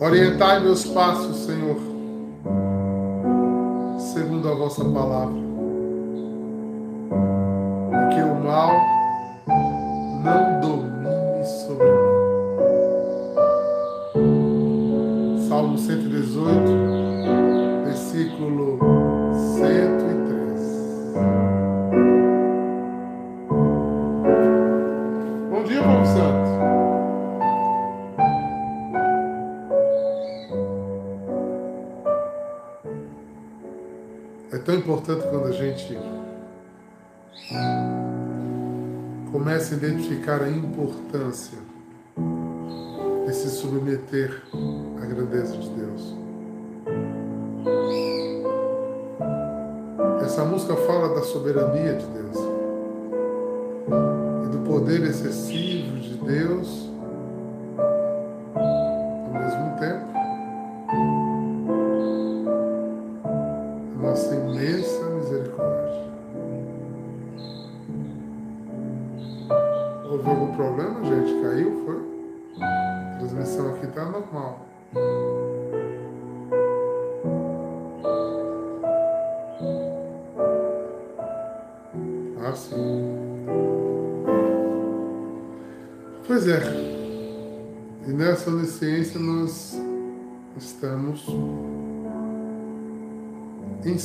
Orientai meus passos, Senhor, segundo a vossa palavra. E que o mal não tão importante quando a gente começa a identificar a importância de se submeter à grandeza de Deus. Essa música fala da soberania de Deus e do poder excessivo de Deus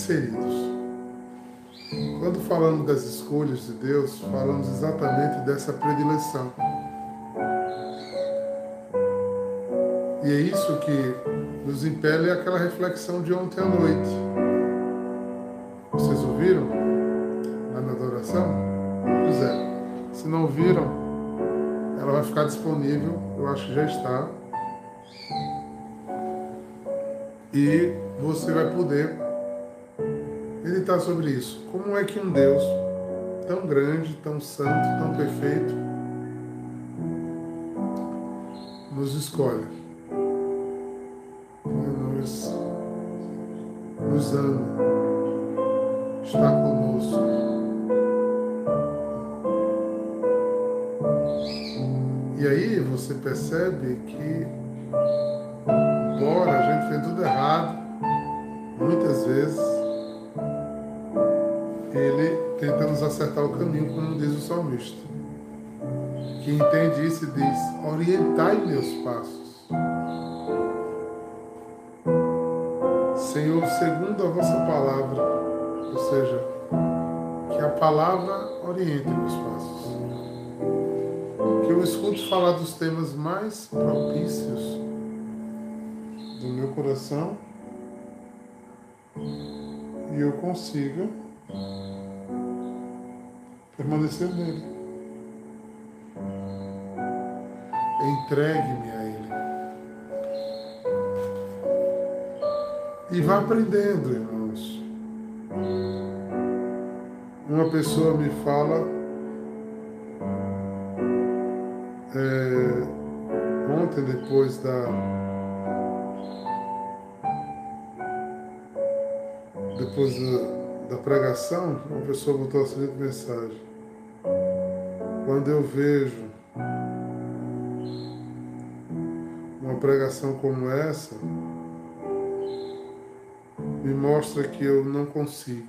inseridos. Quando falamos das escolhas de Deus, falamos exatamente dessa predileção. E é isso que nos impele àquela reflexão de ontem à noite. Vocês ouviram? Lá na adoração? Pois é. Se não ouviram, ela vai ficar disponível, eu acho que já está. E você vai poder meditar sobre isso. Como é que um Deus tão grande, tão santo, tão perfeito nos escolhe, nos, nos ama, está conosco. E aí você percebe que, embora a gente tenha tudo errado, muitas vezes, ele tenta nos acertar o caminho, como diz o salmista. Que entende isso e diz: Orientai meus passos. Senhor, segundo a vossa palavra, ou seja, que a palavra oriente meus passos. Que eu escute falar dos temas mais propícios do meu coração e eu consiga permanecer nele. Entregue-me a Ele. E vá aprendendo, irmãos. Uma pessoa me fala é, ontem, depois da. Depois da, da pregação, uma pessoa botou a seguinte mensagem. Quando eu vejo uma pregação como essa, me mostra que eu não consigo.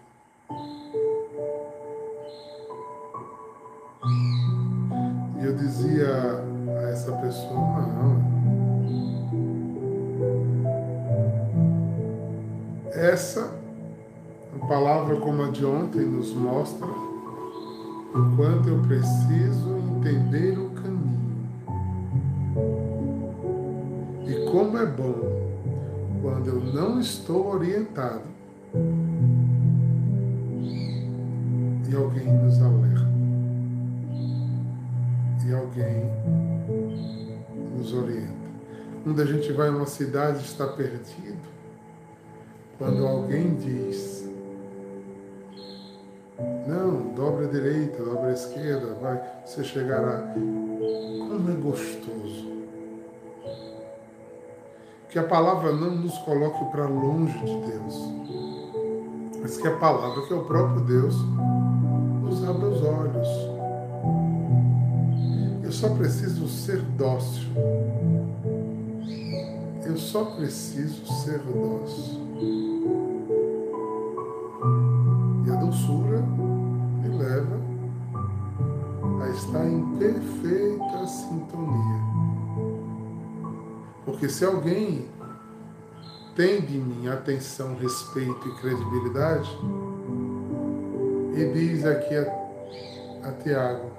E eu dizia a essa pessoa, não. Essa palavra como a de ontem nos mostra o quanto eu preciso entender o caminho. E como é bom quando eu não estou orientado e alguém nos alerta. E alguém nos orienta. Quando a gente vai a uma cidade e está perdido, quando alguém diz não, dobra a direita, dobra a esquerda, vai, você chegará. Como é gostoso. Que a palavra não nos coloque para longe de Deus, mas que a palavra, que é o próprio Deus, nos abra os olhos. Eu só preciso ser dócil. eu só preciso ser dócil. E a doçura a estar em perfeita sintonia. Porque se alguém tem de mim atenção, respeito e credibilidade, e diz aqui a, a Tiago,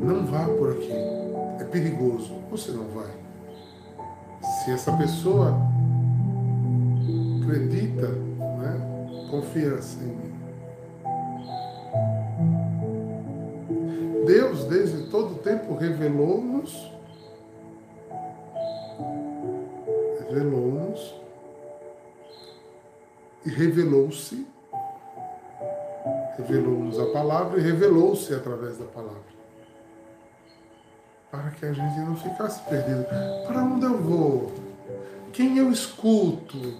não vá por aqui, é perigoso, você não vai. Se essa pessoa acredita, né, confiança em mim. Deus, desde todo o tempo, revelou-nos revelou-nos e revelou-se, revelou-nos a palavra e revelou-se através da palavra. Para que a gente não ficasse perdido. Para onde eu vou? Quem eu escuto?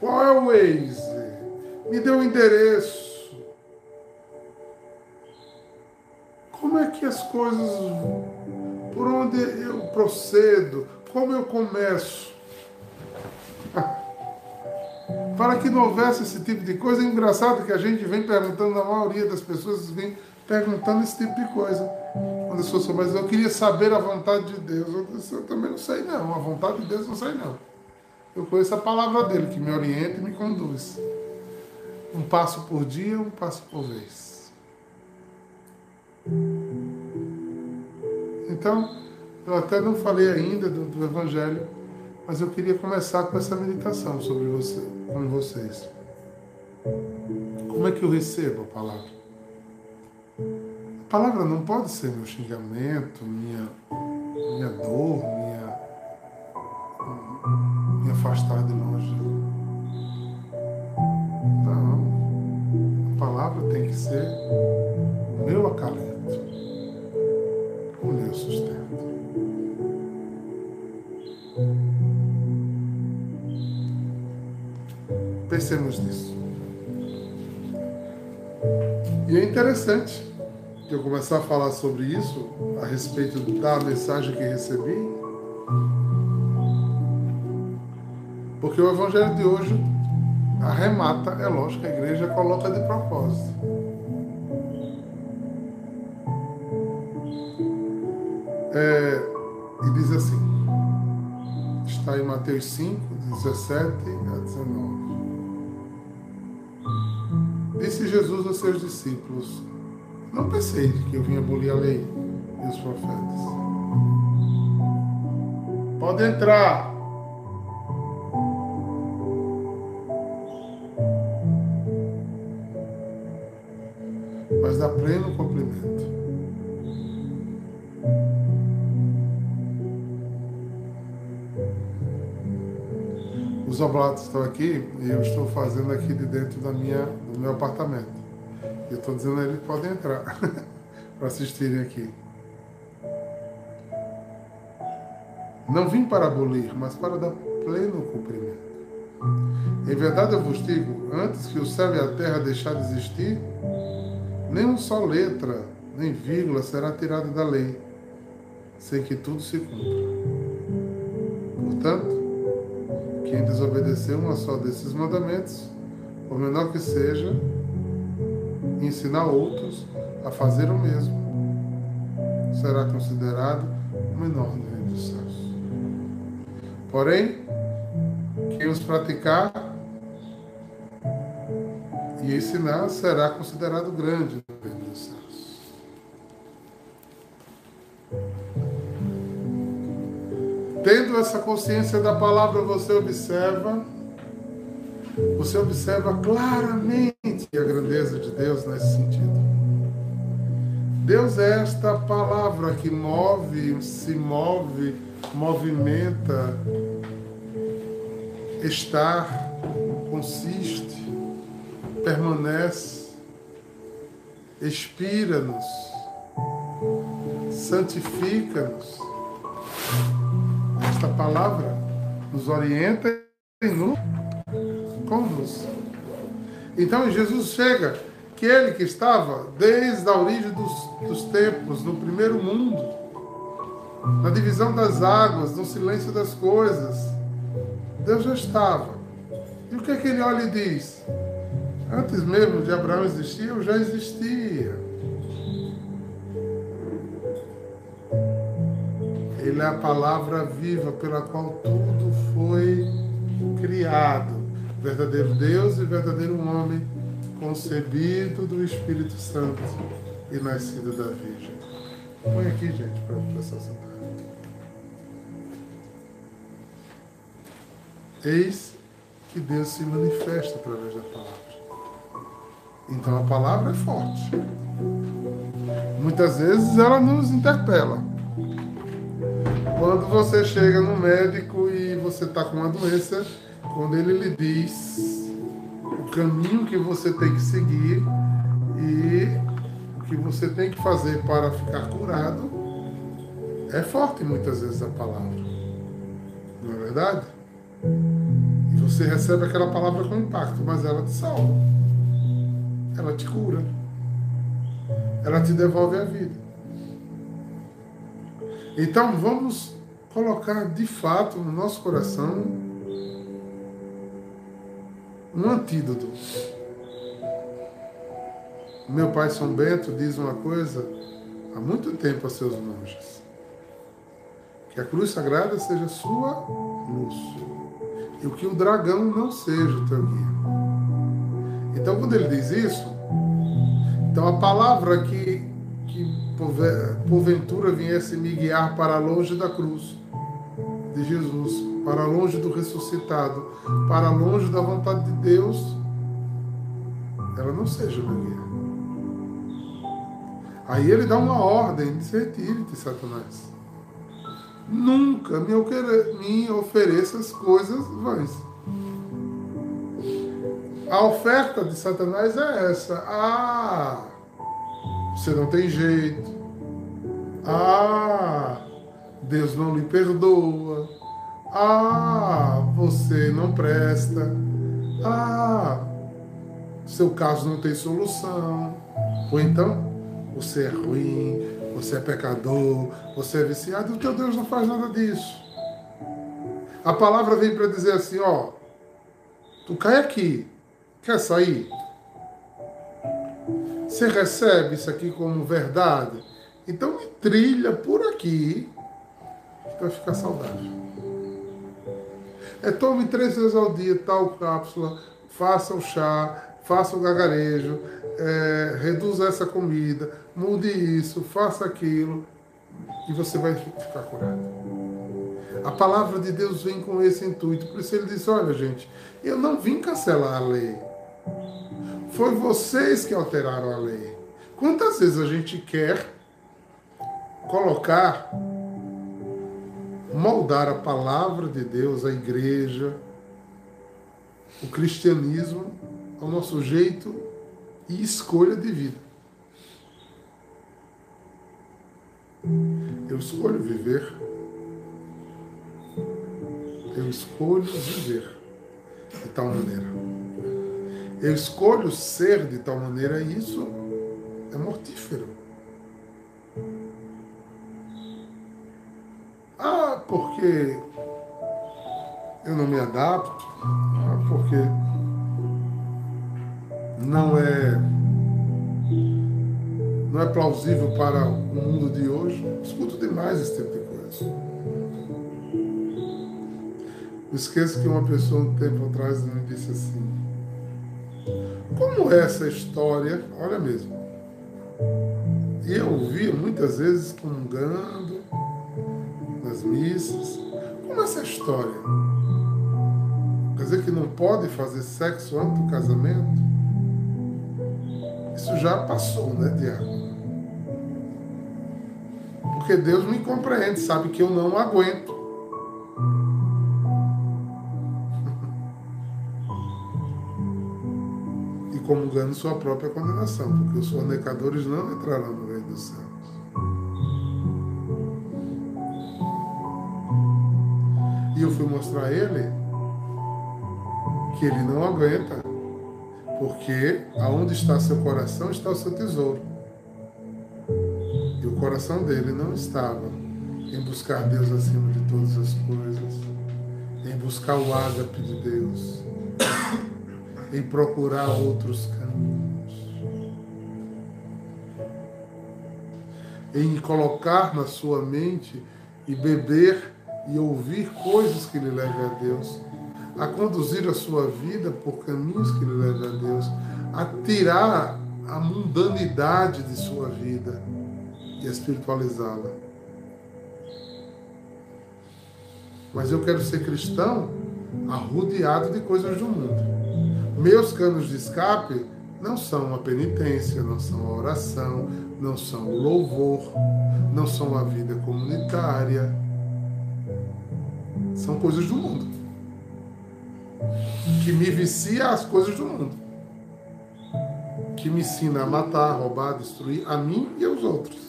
Qual é o Waze? Me dê o um endereço. Que as coisas. Por onde eu procedo? como eu começo? Para que não houvesse esse tipo de coisa, é engraçado que a gente vem perguntando, a maioria das pessoas vem perguntando esse tipo de coisa. Quando eu sou mas eu queria saber a vontade de Deus. Eu, disse, eu também não sei não, a vontade de Deus não sei não. Eu conheço a palavra dele que me orienta e me conduz. Um passo por dia, um passo por vez. Então, eu até não falei ainda do, do Evangelho, mas eu queria começar com essa meditação sobre você, com vocês. Como é que eu recebo a palavra? A palavra não pode ser meu xingamento, minha, minha dor, minha, me afastar de longe. Não. A palavra tem que ser o meu acalento, meu sustento. Pensemos nisso. E é interessante que eu começar a falar sobre isso, a respeito da mensagem que recebi, porque o Evangelho de hoje arremata, é lógico, a igreja coloca de propósito. É, e diz assim, está em Mateus 5, 17 a 19. Disse Jesus aos seus discípulos: Não penseis que eu vim abolir a lei e os profetas. Pode entrar. Mas dá pleno Os oblatos estão aqui e eu estou fazendo aqui de dentro da minha, do meu apartamento. Eu estou dizendo a eles que podem entrar para assistirem aqui. Não vim para abolir, mas para dar pleno cumprimento. Em verdade eu vos digo, antes que o céu e a terra deixar de existir, nem uma só letra, nem vírgula será tirada da lei, sem que tudo se cumpra. Portanto, quem desobedecer uma só desses mandamentos, por menor que seja, ensinar outros a fazer o mesmo, será considerado o menor no reino dos céus. Porém, quem os praticar e ensinar será considerado grande Tendo essa consciência da palavra, você observa, você observa claramente a grandeza de Deus nesse sentido. Deus é esta palavra que move, se move, movimenta, estar, consiste, permanece, expira-nos, santifica-nos esta palavra nos orienta e nos conduz. Então Jesus chega aquele que estava desde a origem dos, dos tempos, no primeiro mundo, na divisão das águas, no silêncio das coisas. Deus já estava. E o que é que ele olha e diz? Antes mesmo de Abraão existir, eu já existia. Ele é a palavra viva pela qual tudo foi criado. Verdadeiro Deus e verdadeiro homem, concebido do Espírito Santo e nascido da Virgem. Põe aqui, gente, para prestar sentar. Eis que Deus se manifesta através da palavra. Então a palavra é forte. Muitas vezes ela nos interpela. Quando você chega no médico e você está com uma doença, quando ele lhe diz o caminho que você tem que seguir e o que você tem que fazer para ficar curado, é forte muitas vezes a palavra. Não é verdade? E você recebe aquela palavra com impacto, mas ela te salva. Ela te cura. Ela te devolve a vida. Então vamos colocar de fato no nosso coração um antídoto. Meu pai São Bento diz uma coisa há muito tempo a seus monges: que a cruz sagrada seja sua luz e o que o dragão não seja o teu guia. Então, quando ele diz isso, então a palavra que, porventura viesse me guiar para longe da cruz de Jesus, para longe do ressuscitado, para longe da vontade de Deus, ela não seja meu guia. Aí ele dá uma ordem, diz, retire-te, Satanás. Nunca me, me ofereça as coisas vãs. A oferta de Satanás é essa. Ah, você não tem jeito. Ah, Deus não lhe perdoa. Ah, você não presta. Ah, seu caso não tem solução. Ou então, você é ruim, você é pecador, você é viciado, o teu Deus não faz nada disso. A palavra vem para dizer assim, ó, tu cai aqui, quer sair? Você recebe isso aqui como verdade? Então me trilha por aqui para ficar saudável. É tome três vezes ao dia tal cápsula, faça o chá, faça o gagarejo, é, reduza essa comida, mude isso, faça aquilo, e você vai ficar curado. A palavra de Deus vem com esse intuito. Por isso ele diz: olha, gente, eu não vim cancelar a lei. Foi vocês que alteraram a lei. Quantas vezes a gente quer colocar, moldar a palavra de Deus, a igreja, o cristianismo ao nosso jeito e escolha de vida? Eu escolho viver. Eu escolho viver de tal maneira. Eu escolho ser de tal maneira, e isso é mortífero. Ah, porque eu não me adapto, ah, porque não é não é plausível para o mundo de hoje. Escuto demais esse tipo de coisa. Esqueço que uma pessoa um tempo atrás me disse assim, como é essa história? Olha mesmo. E eu ouvia muitas vezes comungando nas missas. Como é essa história? Quer dizer que não pode fazer sexo antes do casamento? Isso já passou, né, Tiago? Porque Deus me compreende, sabe que eu não aguento. Comungando sua própria condenação, porque os fornecadores não entrarão no reino dos céus. E eu fui mostrar a ele que ele não aguenta, Porque aonde está seu coração está o seu tesouro. E o coração dele não estava em buscar Deus acima de todas as coisas, em buscar o ágape de Deus, em procurar outros caminhos, em colocar na sua mente e beber e ouvir coisas que lhe levem a Deus, a conduzir a sua vida por caminhos que lhe levem a Deus, a tirar a mundanidade de sua vida e espiritualizá-la. Mas eu quero ser cristão arrodeado de coisas do mundo. Meus canos de escape não são a penitência, não são a oração, não são o louvor, não são a vida comunitária. São coisas do mundo. Que me vicia as coisas do mundo. Que me ensina a matar, roubar, destruir a mim e aos outros.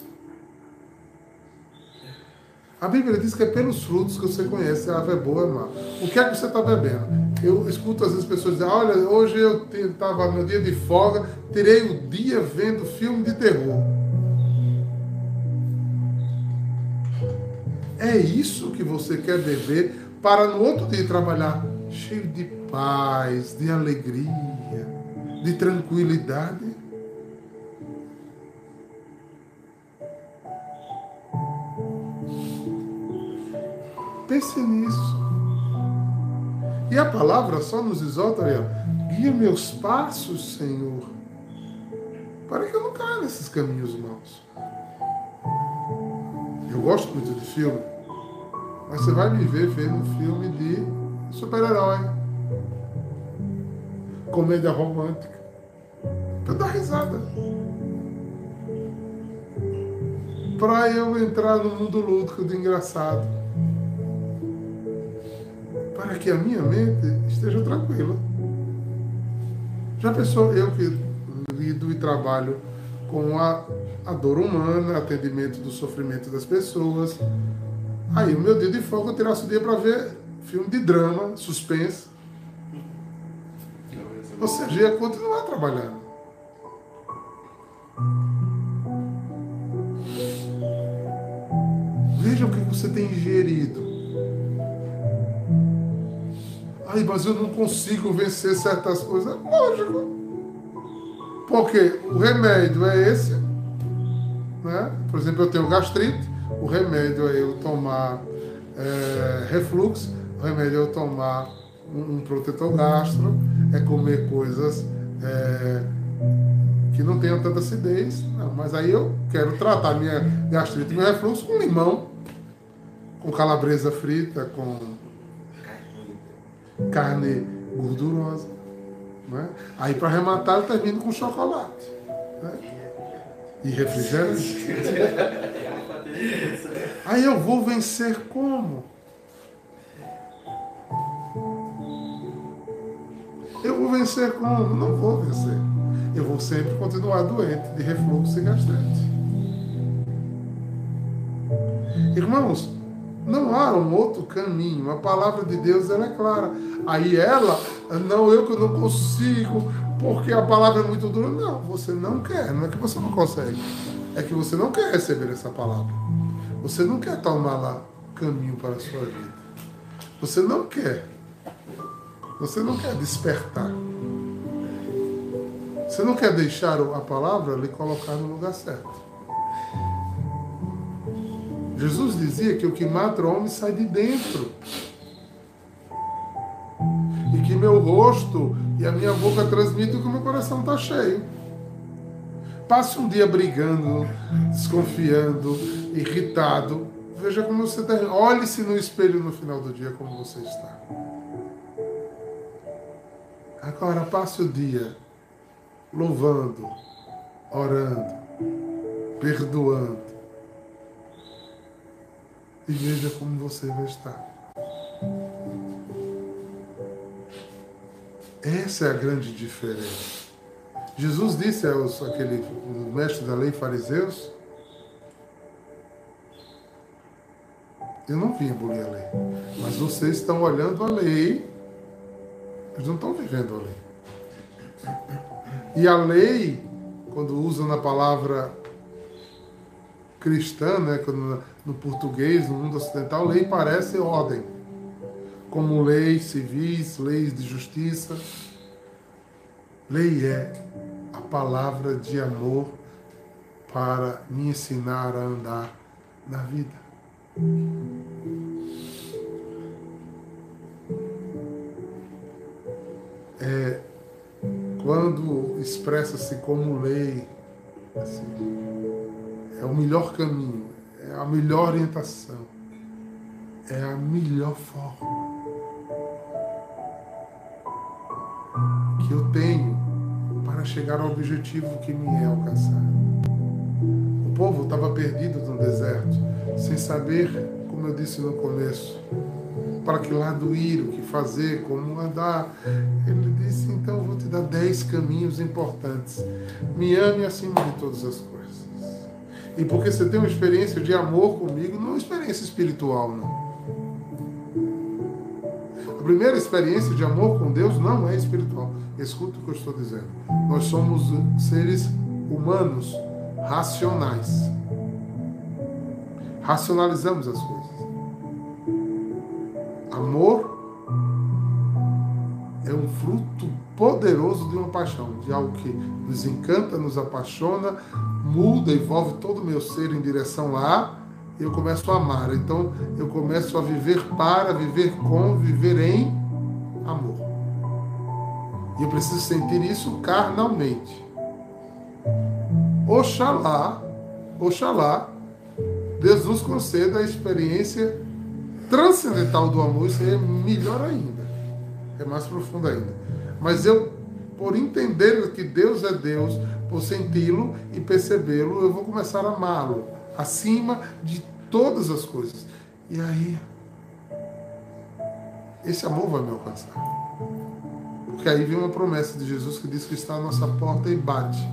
A Bíblia diz que é pelos frutos que você conhece a ave boa ou má. O que é que você está bebendo? Eu escuto às vezes pessoas dizer, olha, hoje eu estava no dia de folga, tirei o dia vendo filme de terror. É isso que você quer beber para no outro dia trabalhar cheio de paz, de alegria, de tranquilidade? Pense nisso. E a palavra só nos exalta, guia meus passos, Senhor, para que eu não caia nesses caminhos maus. Eu gosto muito de filme, mas você vai me ver vendo filme de super-herói, comédia romântica, para dar risada. Para eu entrar no mundo lúdico de engraçado para que a minha mente esteja tranquila. Já pensou eu que lido e trabalho com a, a dor humana, atendimento do sofrimento das pessoas. Aí o meu dia de folga eu tirasse o dia para ver filme de drama, suspense. Ou seja, ia continuar trabalhando. Veja o que você tem ingerido. Ai, mas eu não consigo vencer certas coisas. Lógico. Porque o remédio é esse. Né? Por exemplo, eu tenho gastrite, o remédio é eu tomar é, refluxo, o remédio é eu tomar um, um protetor gastro, é comer coisas é, que não tenham tanta acidez. Não, mas aí eu quero tratar minha gastrite, meu refluxo com limão, com calabresa frita, com carne gordurosa. Né? Aí, para arrematar, eu termino com chocolate. Né? E refrigerante. Aí eu vou vencer como? Eu vou vencer como? Não vou vencer. Eu vou sempre continuar doente de refluxo e gastrite. Irmãos, não há um outro caminho. A palavra de Deus ela é clara. Aí ela, não, eu que não consigo, porque a palavra é muito dura. Não, você não quer. Não é que você não consegue. É que você não quer receber essa palavra. Você não quer tomar lá caminho para a sua vida. Você não quer. Você não quer despertar. Você não quer deixar a palavra lhe colocar no lugar certo. Jesus dizia que o que mata o homem sai de dentro. E que meu rosto e a minha boca transmitem que o meu coração está cheio. Passe um dia brigando, desconfiando, irritado. Veja como você está. Olhe-se no espelho no final do dia como você está. Agora passe o dia louvando, orando, perdoando e veja como você vai estar. Essa é a grande diferença. Jesus disse aos aquele mestre da lei fariseus: Eu não vim abolir a lei, mas vocês estão olhando a lei, eles não estão vivendo a lei. E a lei, quando usa na palavra cristã, né, no português, no mundo ocidental, lei parece ordem, como leis civis, leis de justiça. Lei é a palavra de amor para me ensinar a andar na vida. É, quando expressa-se como lei, assim, é o melhor caminho, é a melhor orientação, é a melhor forma que eu tenho para chegar ao objetivo que me é alcançado. O povo estava perdido no deserto, sem saber, como eu disse no começo, para que lado ir, o que fazer, como andar. Ele disse: então eu vou te dar dez caminhos importantes. Me ame acima de todas as coisas. E porque você tem uma experiência de amor comigo, não é uma experiência espiritual, não. A primeira experiência de amor com Deus não é espiritual. Escuta o que eu estou dizendo. Nós somos seres humanos racionais. Racionalizamos as coisas. Amor é um fruto poderoso de uma paixão, de algo que nos encanta, nos apaixona, muda, envolve todo o meu ser em direção e eu começo a amar. Então eu começo a viver para, viver com, viver em amor. E eu preciso sentir isso carnalmente. Oxalá, oxalá, Deus nos conceda a experiência transcendental do amor, isso é melhor ainda, é mais profundo ainda. Mas eu, por entender que Deus é Deus, por senti-lo e percebê-lo, eu vou começar a amá-lo acima de todas as coisas. E aí, esse amor vai me alcançar. Porque aí vem uma promessa de Jesus que diz que está à nossa porta e bate.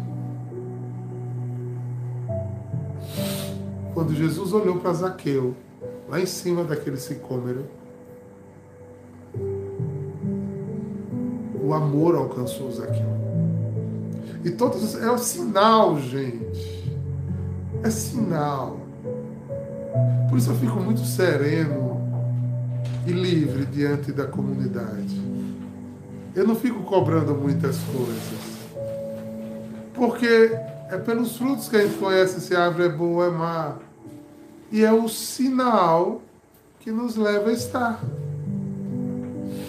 Quando Jesus olhou para Zaqueu, lá em cima daquele sicômero, o amor alcançou Zaqueu. E todos é o sinal, gente. É sinal. Por isso eu fico muito sereno e livre diante da comunidade. Eu não fico cobrando muitas coisas. Porque é pelos frutos que a gente conhece se a árvore é boa ou é má. E é o sinal que nos leva a estar.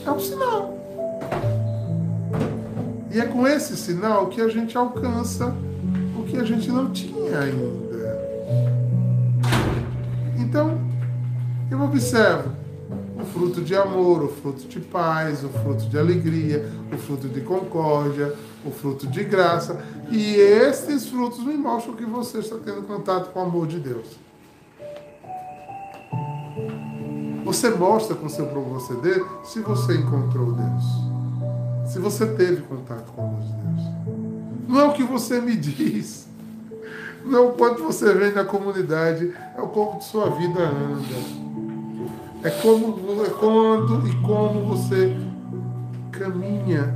É um sinal. E é com esse sinal que a gente alcança o que a gente não tinha ainda. Então, eu observo o fruto de amor, o fruto de paz, o fruto de alegria, o fruto de concórdia, o fruto de graça. E esses frutos me mostram que você está tendo contato com o amor de Deus. Você mostra com seu proceder se você encontrou Deus se você teve contato com a luz de Deus. Não é o que você me diz, não é o quanto você vem na comunidade, é o como sua vida anda. É como é quando e como você caminha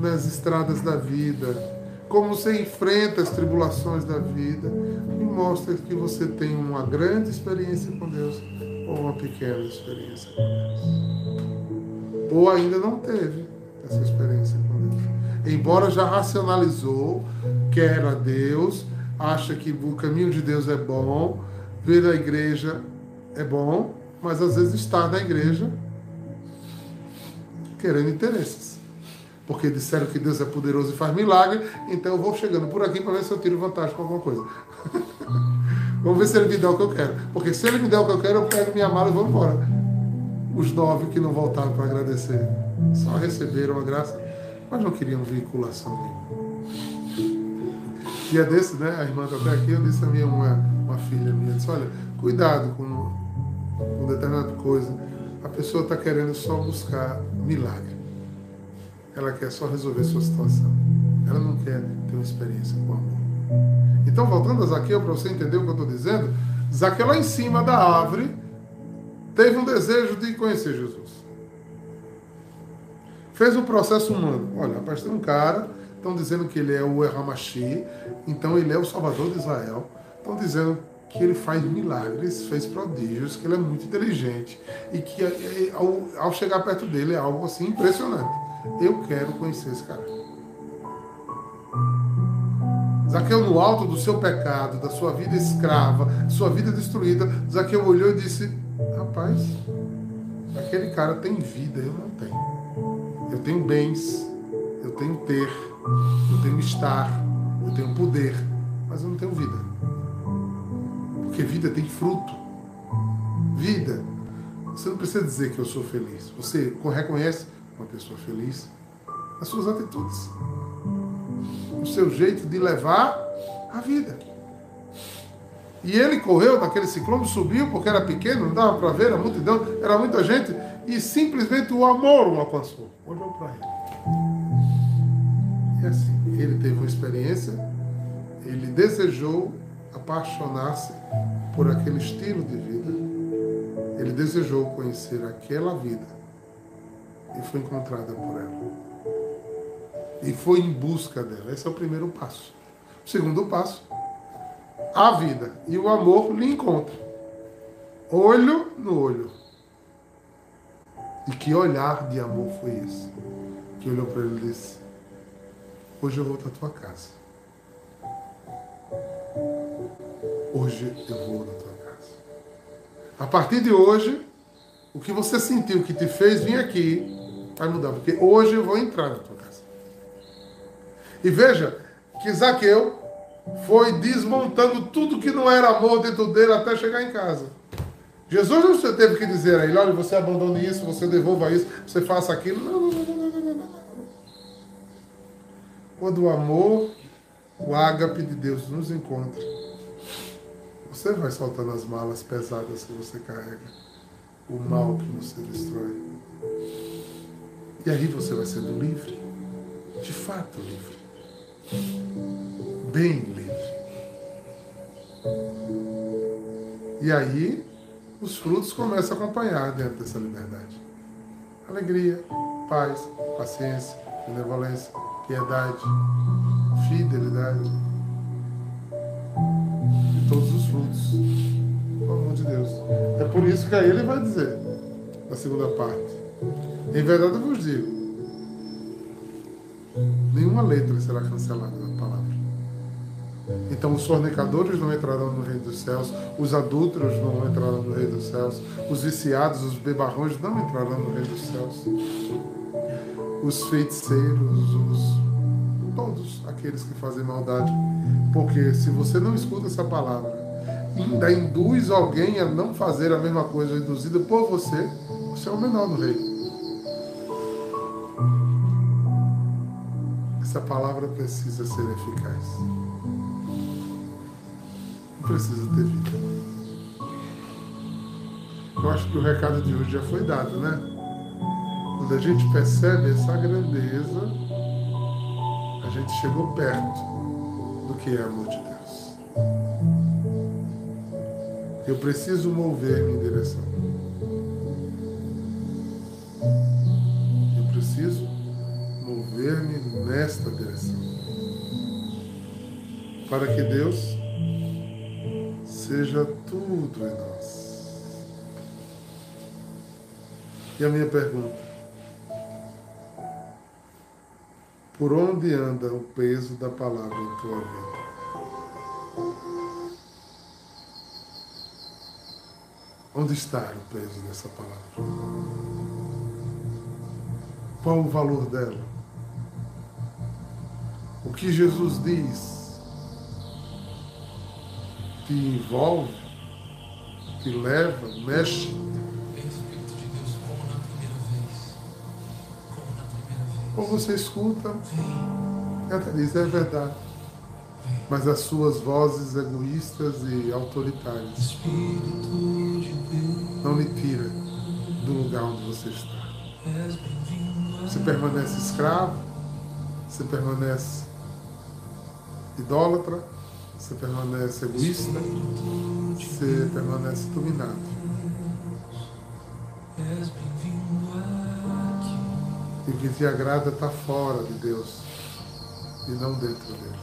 nas estradas da vida, como você enfrenta as tribulações da vida, me mostra que você tem uma grande experiência com Deus ou uma pequena experiência com Deus. Ou ainda não teve essa experiência com Deus. Embora já racionalizou, quer a Deus, acha que o caminho de Deus é bom, ver a igreja é bom, mas às vezes está na igreja querendo interesses. Porque disseram que Deus é poderoso e faz milagre, então eu vou chegando por aqui para ver se eu tiro vantagem com alguma coisa. Vamos ver se ele me dá o que eu quero. Porque se ele me der o que eu quero, eu pego minha mala e vou embora. Os nove que não voltaram para agradecer só receberam a graça, mas não queriam vinculação nenhuma. Dia desse, né, a irmã está até aqui, eu disse a minha uma, uma filha minha, disse, olha, cuidado com, com determinada coisa. A pessoa está querendo só buscar milagre. Ela quer só resolver sua situação. Ela não quer ter uma experiência com amor. Então, voltando a Zaqueu, para você entender o que eu estou dizendo, Zaqueu lá em cima da árvore teve um desejo de conhecer Jesus. Fez um processo humano. Olha, rapaz, tem um cara, estão dizendo que ele é o Eramashi, então ele é o Salvador de Israel, estão dizendo que ele faz milagres, fez prodígios, que ele é muito inteligente e que é, é, ao, ao chegar perto dele é algo assim impressionante. Eu quero conhecer esse cara. Zaqueu, no alto do seu pecado, da sua vida escrava, sua vida destruída, Zaqueu olhou e disse: Rapaz, aquele cara tem vida, eu não tenho. Eu tenho bens, eu tenho ter, eu tenho estar, eu tenho poder, mas eu não tenho vida. Porque vida tem fruto. Vida. Você não precisa dizer que eu sou feliz. Você reconhece uma pessoa feliz nas suas atitudes, no seu jeito de levar a vida. E ele correu naquele ciclone, subiu porque era pequeno, não dava para ver, a multidão, era muita gente, e simplesmente o amor o alcançou. Olhou para ele. E assim, ele teve uma experiência, ele desejou apaixonar-se por aquele estilo de vida. Ele desejou conhecer aquela vida e foi encontrada por ela. E foi em busca dela. Esse é o primeiro passo. O segundo passo, a vida e o amor lhe encontram. Olho no olho. E que olhar de amor foi esse? Que olhou para ele e disse: Hoje eu vou à tua casa. Hoje eu vou na tua casa. A partir de hoje, o que você sentiu que te fez vir aqui vai mudar, porque hoje eu vou entrar na tua casa. E veja que Zaqueu foi desmontando tudo que não era amor dentro dele até chegar em casa. Jesus não teve que dizer a ele, olha, você abandone isso, você devolva isso, você faça aquilo. Não, não, não, não, não, não. Quando o amor, o ágape de Deus nos encontra, você vai soltando as malas pesadas que você carrega, o mal que você destrói. E aí você vai sendo livre, de fato livre, bem livre. E aí os frutos começam a acompanhar dentro dessa liberdade. Alegria, paz, paciência, benevolência, piedade, fidelidade todos os frutos. Pelo amor de Deus. É por isso que aí ele vai dizer, na segunda parte. Em verdade eu vos digo, nenhuma letra será cancelada da palavra. Então os fornicadores não entrarão no reino dos céus, os adúlteros não entrarão no reino dos céus, os viciados, os bebarrões não entrarão no reino dos céus. Os feiticeiros, os, todos aqueles que fazem maldade porque se você não escuta essa palavra, ainda induz alguém a não fazer a mesma coisa induzida por você, você é o menor do reino. Essa palavra precisa ser eficaz. Precisa ter vida. Eu acho que o recado de hoje já foi dado, né? Quando a gente percebe essa grandeza, a gente chegou perto do que é amor de Deus. Eu preciso mover-me em direção. Eu preciso mover-me nesta direção. Para que Deus seja tudo em nós. E a minha pergunta: Por onde anda o peso da palavra em tua vida? Onde está o peso dessa palavra? Qual o valor dela? O que Jesus diz te envolve, te leva, mexe. Ou você escuta até diz, é verdade. Mas as suas vozes egoístas e autoritárias. Não lhe tira do lugar onde você está. Você permanece escravo, você permanece idólatra, você permanece egoísta, você permanece dominado. E o que te agrada está fora de Deus. e não dentro dele.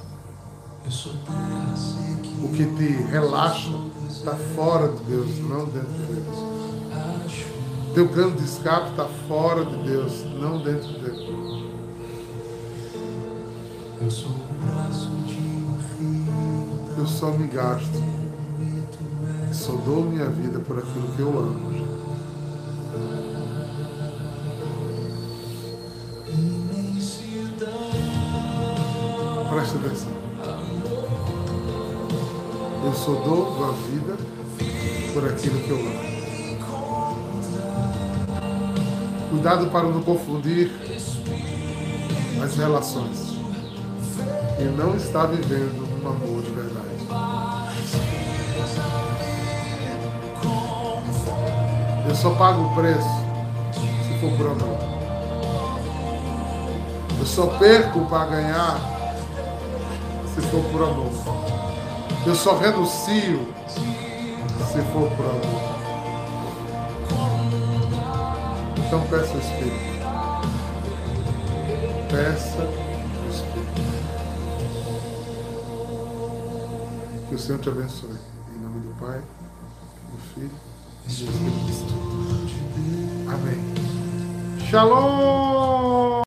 O que te relaxa está fora de Deus, não dentro de Deus. Teu cano de escape está fora de Deus, não dentro dele. Eu só me gasto, só dou minha vida por aquilo que eu amo. Presta atenção. Eu só dou a vida por aquilo que eu amo. Cuidado para não confundir as relações. E não está vivendo um amor de verdade. Eu só pago o preço se for por amor. Eu só perco para ganhar se for por amor. Eu só renuncio se for por amor. Então peça o Espírito. Peça Senhor te abençoe. Em nome do Pai, do Filho e do Espírito. Amém. Shalom!